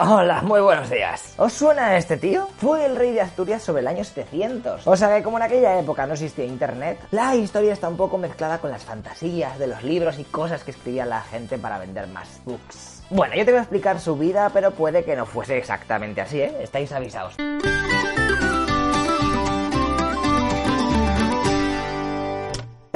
Hola, muy buenos días. ¿Os suena este tío? Fue el rey de Asturias sobre el año 700. O sea que como en aquella época no existía internet, la historia está un poco mezclada con las fantasías de los libros y cosas que escribía la gente para vender más books. Bueno, yo te voy a explicar su vida, pero puede que no fuese exactamente así, ¿eh? Estáis avisados.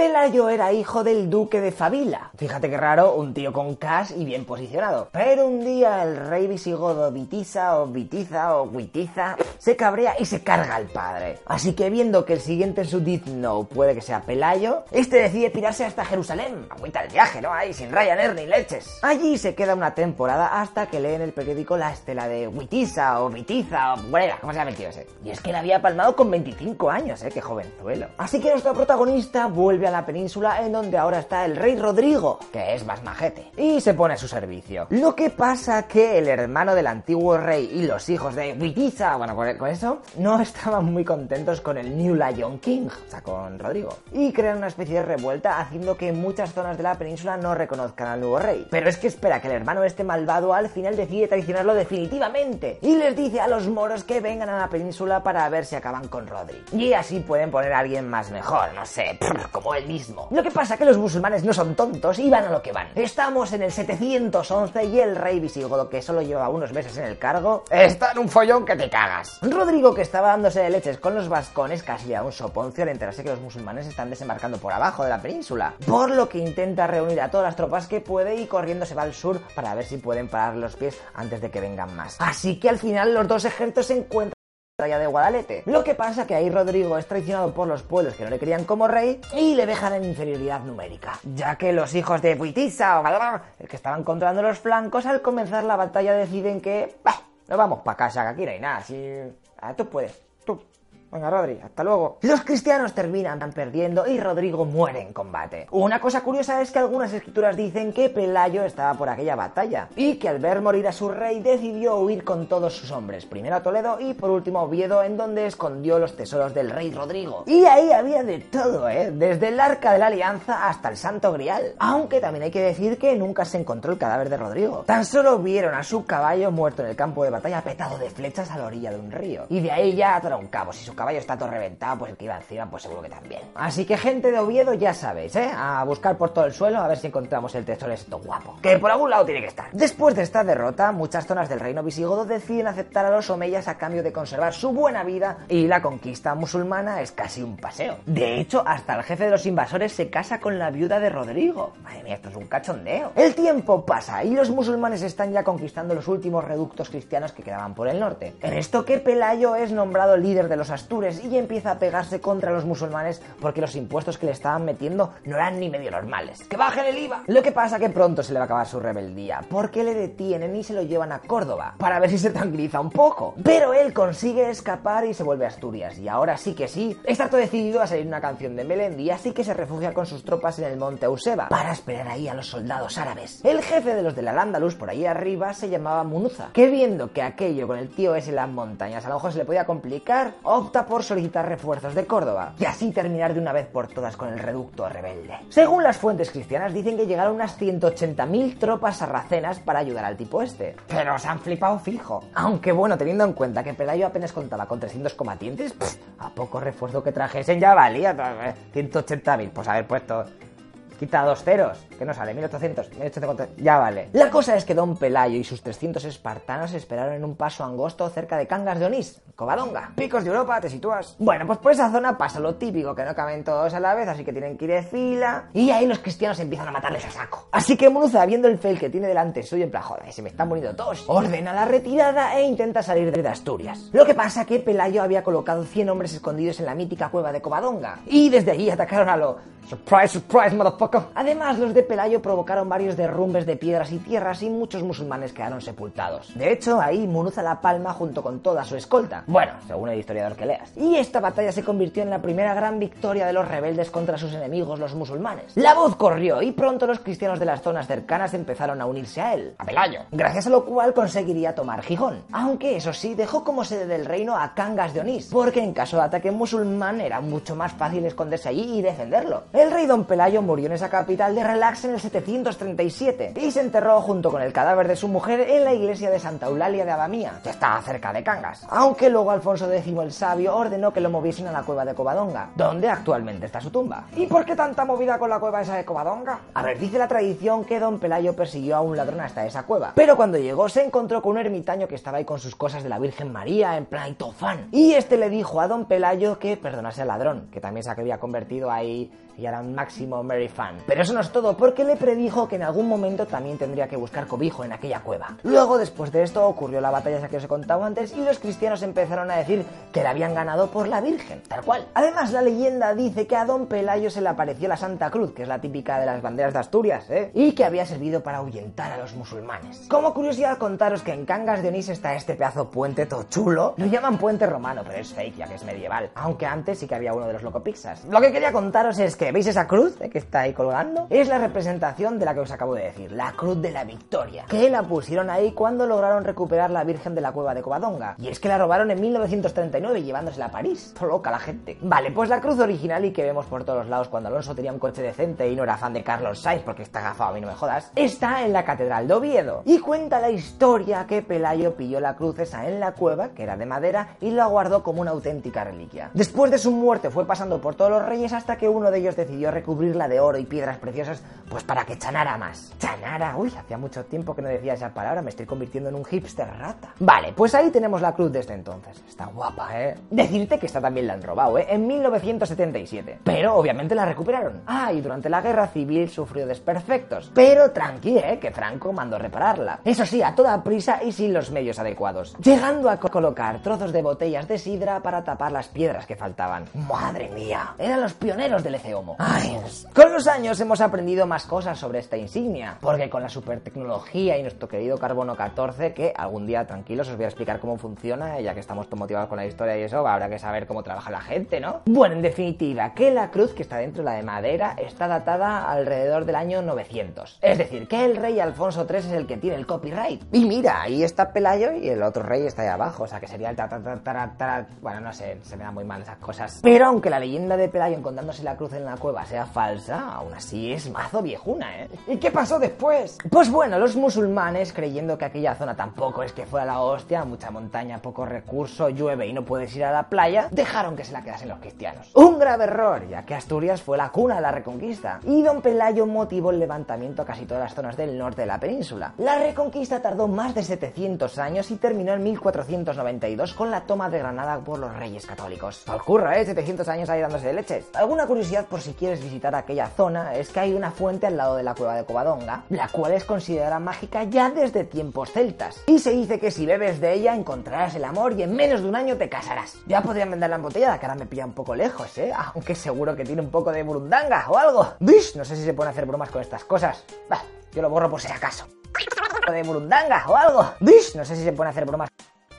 Pelayo era hijo del duque de Favila. Fíjate qué raro, un tío con cash y bien posicionado. Pero un día el rey visigodo Vitiza o Vitiza o Witiza se cabrea y se carga al padre. Así que viendo que el siguiente no puede que sea Pelayo, este decide pirarse hasta Jerusalén. Agüita el viaje, ¿no? Ahí sin Ryanair ni leches. Allí se queda una temporada hasta que lee en el periódico la estela de Witiza o Vitiza o bueno, ¿cómo se llama el tío ese? Y es que la había palmado con 25 años, ¿eh? Qué jovenzuelo. Así que nuestro protagonista vuelve a la península en donde ahora está el rey Rodrigo, que es más majete, y se pone a su servicio. Lo que pasa que el hermano del antiguo rey y los hijos de Witiza, bueno, con eso, no estaban muy contentos con el New Lion King, o sea, con Rodrigo, y crean una especie de revuelta haciendo que muchas zonas de la península no reconozcan al nuevo rey. Pero es que espera que el hermano este malvado al final decide traicionarlo definitivamente y les dice a los moros que vengan a la península para ver si acaban con Rodri. Y así pueden poner a alguien más mejor, no sé, como el mismo. Lo que pasa que los musulmanes no son tontos y van a lo que van. Estamos en el 711 y el rey visigodo, que solo lleva unos meses en el cargo, está en un follón que te cagas. Rodrigo, que estaba dándose de leches con los vascones, casi a un soponcio al enterarse que los musulmanes están desembarcando por abajo de la península. Por lo que intenta reunir a todas las tropas que puede y corriendo se va al sur para ver si pueden parar los pies antes de que vengan más. Así que al final los dos ejércitos se encuentran de Guadalete. Lo que pasa que ahí Rodrigo es traicionado por los pueblos que no le querían como rey y le dejan en inferioridad numérica, ya que los hijos de Buitiza o el que estaban controlando los flancos al comenzar la batalla deciden que bah, no vamos para casa, que aquí no hay nada, si ah, tú puedes, tú Venga, Rodri, hasta luego. Los cristianos terminan perdiendo y Rodrigo muere en combate. Una cosa curiosa es que algunas escrituras dicen que Pelayo estaba por aquella batalla y que al ver morir a su rey decidió huir con todos sus hombres, primero a Toledo y por último a Oviedo, en donde escondió los tesoros del rey Rodrigo. Y ahí había de todo, ¿eh? Desde el arca de la alianza hasta el santo grial. Aunque también hay que decir que nunca se encontró el cadáver de Rodrigo. Tan solo vieron a su caballo muerto en el campo de batalla petado de flechas a la orilla de un río. Y de ahí ya cabo. Si su caballo está todo reventado, pues el que iba encima, pues seguro que también. Así que gente de Oviedo, ya sabéis, ¿eh? A buscar por todo el suelo a ver si encontramos el tesoro esto guapo. Que por algún lado tiene que estar. Después de esta derrota, muchas zonas del reino visigodo deciden aceptar a los omeyas a cambio de conservar su buena vida y la conquista musulmana es casi un paseo. De hecho, hasta el jefe de los invasores se casa con la viuda de Rodrigo. Madre mía, esto es un cachondeo. El tiempo pasa y los musulmanes están ya conquistando los últimos reductos cristianos que quedaban por el norte. En esto que Pelayo es nombrado líder de los Y empieza a pegarse contra los musulmanes porque los impuestos que le estaban metiendo no eran ni medio normales. ¡Que bajen el IVA! Lo que pasa que pronto se le va a acabar su rebeldía, porque le detienen y se lo llevan a Córdoba, para ver si se tranquiliza un poco. Pero él consigue escapar y se vuelve a Asturias, y ahora sí que sí, está todo decidido a salir una canción de Melendi, así que se refugia con sus tropas en el monte Euseba, para esperar ahí a los soldados árabes. El jefe de los de la Lándalus por ahí arriba se llamaba Munuza, que viendo que aquello con el tío ese en las montañas a lo mejor se le podía complicar, opta por solicitar refuerzos de Córdoba y así terminar de una vez por todas con el reducto rebelde. Según las fuentes cristianas dicen que llegaron unas 180.000 tropas sarracenas para ayudar al tipo este. Pero se han flipado fijo. Aunque bueno, teniendo en cuenta que Pelayo apenas contaba con 300 combatientes, a poco refuerzo que trajesen ya valía 180.000. Pues haber puesto Quita dos ceros, que no sale, 1800, 1800, ya vale. La cosa es que Don Pelayo y sus 300 espartanos esperaron en un paso angosto cerca de Cangas de Onís, Covadonga. Picos de Europa, te sitúas. Bueno, pues por esa zona pasa lo típico, que no caben todos a la vez, así que tienen que ir de fila. Y ahí los cristianos empiezan a matarles a saco. Así que Munuza, viendo el fail que tiene delante suyo, en plan, joder, se me están muriendo todos, ordena la retirada e intenta salir de Asturias. Lo que pasa que Pelayo había colocado 100 hombres escondidos en la mítica cueva de Covadonga. Y desde allí atacaron a lo Surprise, surprise, motherfucker. Además, los de Pelayo provocaron varios derrumbes de piedras y tierras y muchos musulmanes quedaron sepultados. De hecho, ahí Munuza la Palma junto con toda su escolta. Bueno, según el historiador que leas. Y esta batalla se convirtió en la primera gran victoria de los rebeldes contra sus enemigos, los musulmanes. La voz corrió y pronto los cristianos de las zonas cercanas empezaron a unirse a él, a Pelayo. Gracias a lo cual conseguiría tomar Gijón. Aunque eso sí, dejó como sede del reino a Cangas de Onís, porque en caso de ataque musulmán era mucho más fácil esconderse allí y defenderlo. El rey Don Pelayo murió en esa capital de Relax en el 737 y se enterró junto con el cadáver de su mujer en la iglesia de Santa Eulalia de Abamía, que está cerca de Cangas. Aunque luego Alfonso X el Sabio ordenó que lo moviesen a la cueva de Covadonga, donde actualmente está su tumba. ¿Y por qué tanta movida con la cueva esa de Covadonga? A ver, dice la tradición que Don Pelayo persiguió a un ladrón hasta esa cueva, pero cuando llegó se encontró con un ermitaño que estaba ahí con sus cosas de la Virgen María en plan. Y este le dijo a Don Pelayo que perdonase al ladrón, que también se había convertido ahí y era un máximo Mary fan. Pero eso no es todo, porque le predijo que en algún momento también tendría que buscar cobijo en aquella cueva. Luego, después de esto, ocurrió la batalla esa que os he contado antes y los cristianos empezaron a decir que la habían ganado por la Virgen, tal cual. Además, la leyenda dice que a Don Pelayo se le apareció la Santa Cruz, que es la típica de las banderas de Asturias, ¿eh? y que había servido para ahuyentar a los musulmanes. Como curiosidad, contaros que en Cangas de Onís está este pedazo puente todo chulo. Lo llaman puente romano, pero es fake, ya que es medieval. Aunque antes sí que había uno de los locopixas. Lo que quería contaros es que ¿Veis esa cruz que está ahí colgando? Es la representación de la que os acabo de decir, la cruz de la victoria, que la pusieron ahí cuando lograron recuperar la Virgen de la Cueva de Covadonga. Y es que la robaron en 1939 llevándosela a París. Todo loca la gente. Vale, pues la cruz original y que vemos por todos lados cuando Alonso tenía un coche decente y no era fan de Carlos Sainz porque está gafado, a mí no me jodas, está en la Catedral de Oviedo. Y cuenta la historia que Pelayo pilló la cruz esa en la cueva, que era de madera, y la guardó como una auténtica reliquia. Después de su muerte fue pasando por todos los reyes hasta que uno de ellos decidió recubrirla de oro y piedras preciosas, pues para que chanara más. Chanara, uy, hacía mucho tiempo que no decía esa palabra, me estoy convirtiendo en un hipster rata. Vale, pues ahí tenemos la cruz desde entonces. Está guapa, ¿eh? Decirte que esta también la han robado, ¿eh? En 1977. Pero obviamente la recuperaron. Ah, y durante la guerra civil sufrió desperfectos. Pero tranqui, ¿eh? Que Franco mandó repararla. Eso sí, a toda prisa y sin los medios adecuados. Llegando a colocar trozos de botellas de sidra para tapar las piedras que faltaban. Madre mía, eran los pioneros del Con los años hemos aprendido más cosas sobre esta insignia, porque con la super tecnología y nuestro querido carbono 14, que algún día tranquilos os voy a explicar cómo funciona, ya que estamos motivados con la historia y eso, habrá que saber cómo trabaja la gente, ¿no? Bueno, en definitiva, que la cruz que está dentro, la de madera, está datada alrededor del año 900. Es decir, que el rey Alfonso III es el que tiene el copyright. Y mira, ahí está Pelayo y el otro rey está ahí abajo, o sea que sería el ta, Bueno, no sé, se me da muy mal esas cosas. Pero aunque la leyenda de Pelayo encontrándose la cruz en la cueva sea falsa, aún así es mazo viejuna, ¿eh? ¿Y qué pasó después? Pues bueno, los musulmanes, creyendo que aquella zona tampoco es que fuera la hostia, mucha montaña, poco recurso, llueve y no puedes ir a la playa, dejaron que se la quedasen los cristianos. Un grave error, ya que Asturias fue la cuna de la reconquista, y don Pelayo motivó el levantamiento a casi todas las zonas del norte de la península. La reconquista tardó más de 700 años y terminó en 1492 con la toma de Granada por los reyes católicos. Al curro, ¿eh? 700 años ahí dándose de leches. Alguna curiosidad por si quieres visitar aquella zona es que hay una fuente al lado de la cueva de Covadonga, la cual es considerada mágica ya desde tiempos celtas. Y se dice que si bebes de ella encontrarás el amor y en menos de un año te casarás. Ya podrían venderla en botella, que ahora me pilla un poco lejos, ¿eh? Aunque seguro que tiene un poco de burundanga o algo. ¡Bish! No sé si se pueden hacer bromas con estas cosas. Bah, yo lo borro por si acaso. De burundanga o algo. ¡Bish! No sé si se pueden hacer bromas.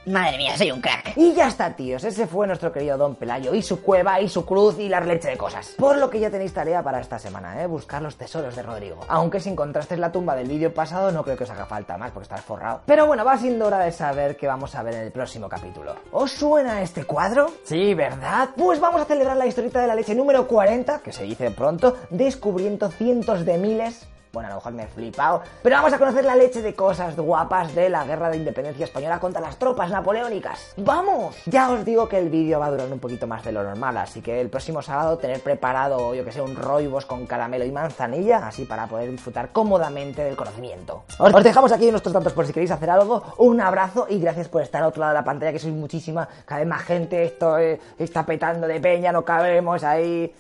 Madre mía, soy un crack. Y ya está, tíos. Ese fue nuestro querido Don Pelayo y su cueva y su cruz y la leche de cosas. Por lo que ya tenéis tarea para esta semana, ¿eh? Buscar los tesoros de Rodrigo. Aunque si encontrasteis la tumba del vídeo pasado, no creo que os haga falta más porque estás forrado. Pero bueno, va siendo hora de saber qué vamos a ver en el próximo capítulo. ¿Os suena este cuadro? Sí, ¿verdad? Pues vamos a celebrar la historieta de la leche número 40, que se dice pronto, descubriendo cientos de miles bueno, a lo mejor me he flipado. Pero vamos a conocer la leche de cosas guapas de la guerra de independencia española contra las tropas napoleónicas. ¡Vamos! Ya os digo que el vídeo va a durar un poquito más de lo normal, así que el próximo sábado tener preparado, yo que sé, un roibos con caramelo y manzanilla, así para poder disfrutar cómodamente del conocimiento. Os, dejamos aquí nuestros datos por si queréis hacer algo. Un abrazo y gracias por estar al otro lado de la pantalla, que sois muchísima. Cada vez más gente, esto eh, está petando de peña, no cabemos ahí.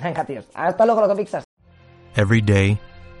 Venga, tíos. Hasta luego, loco pixas. Every day.